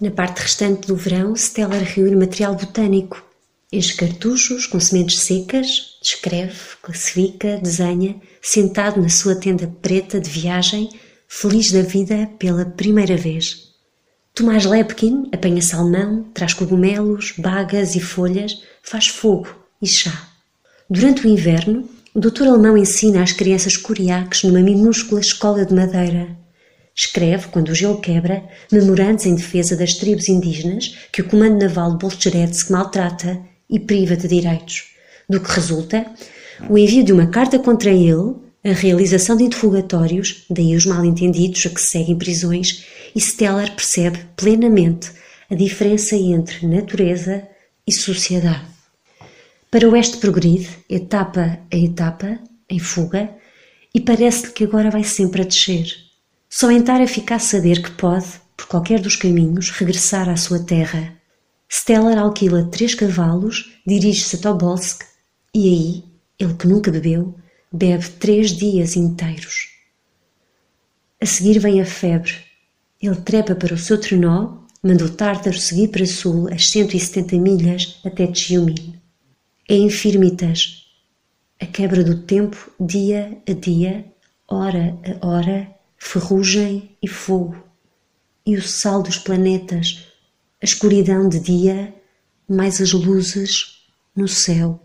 Na parte restante do verão, Stellar reúne material botânico. Enche cartuchos com sementes secas, descreve, classifica, desenha, sentado na sua tenda preta de viagem, feliz da vida pela primeira vez. Tomás Lepkin apanha salmão, traz cogumelos, bagas e folhas, faz fogo e chá. Durante o inverno, o doutor alemão ensina às crianças coriaques numa minúscula escola de madeira. Escreve, quando o gelo quebra, memorandos em defesa das tribos indígenas que o comando naval de Bolcheretsk maltrata e priva de direitos. Do que resulta o envio de uma carta contra ele, a realização de interrogatórios, daí os mal-entendidos a que seguem prisões, e Stellar percebe plenamente a diferença entre natureza e sociedade. Para o oeste progride, etapa a etapa, em fuga, e parece-lhe que agora vai sempre a descer. Só em Tara fica a saber que pode, por qualquer dos caminhos, regressar à sua terra. Stellar alquila três cavalos, dirige-se a Tobolsk e aí, ele que nunca bebeu, bebe três dias inteiros. A seguir vem a febre. Ele trepa para o seu trenó, manda o Tártaro seguir para sul as 170 milhas até Tchiumin. É infirmitas. A quebra do tempo, dia a dia, hora a hora, ferrugem e fogo, e o sal dos planetas, a escuridão de dia, mais as luzes no céu.